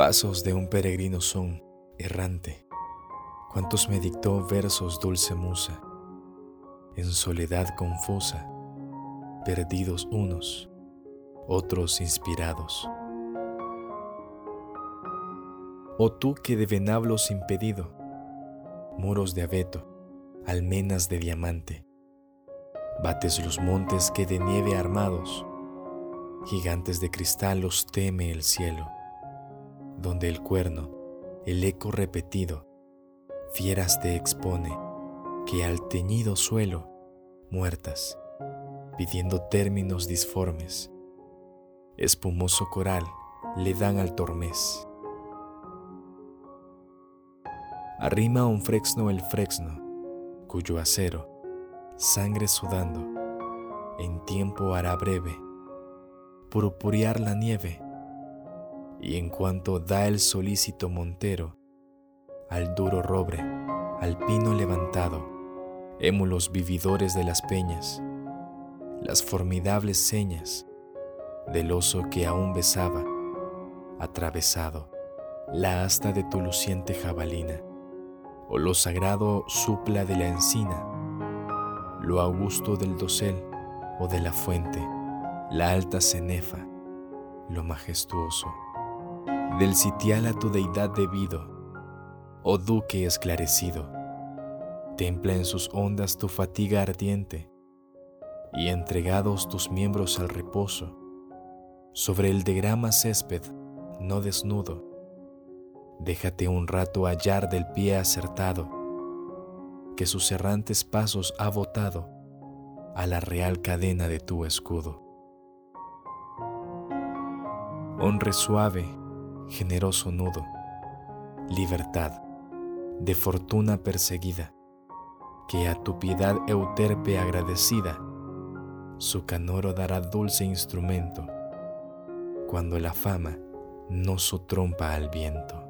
Pasos de un peregrino son, errante, cuantos me dictó versos dulce musa, en soledad confusa, perdidos unos, otros inspirados. Oh tú que de venablos impedido, muros de abeto, almenas de diamante, bates los montes que de nieve armados, gigantes de cristal los teme el cielo donde el cuerno, el eco repetido, fieras te expone, que al teñido suelo, muertas, pidiendo términos disformes, espumoso coral le dan al tormés. Arrima un frexno el frexno, cuyo acero, sangre sudando, en tiempo hará breve, purpurear la nieve y en cuanto da el solícito montero al duro robre, al pino levantado, émulos vividores de las peñas, las formidables señas del oso que aún besaba, atravesado, la asta de tu luciente jabalina, o lo sagrado supla de la encina, lo augusto del dosel o de la fuente, la alta cenefa, lo majestuoso del sitial a tu deidad debido, oh duque esclarecido, templa en sus ondas tu fatiga ardiente, y entregados tus miembros al reposo, sobre el de grama césped, no desnudo, déjate un rato hallar del pie acertado, que sus errantes pasos ha botado a la real cadena de tu escudo. Honre suave generoso nudo, libertad, de fortuna perseguida, que a tu piedad euterpe agradecida, su canoro dará dulce instrumento, cuando la fama no su trompa al viento.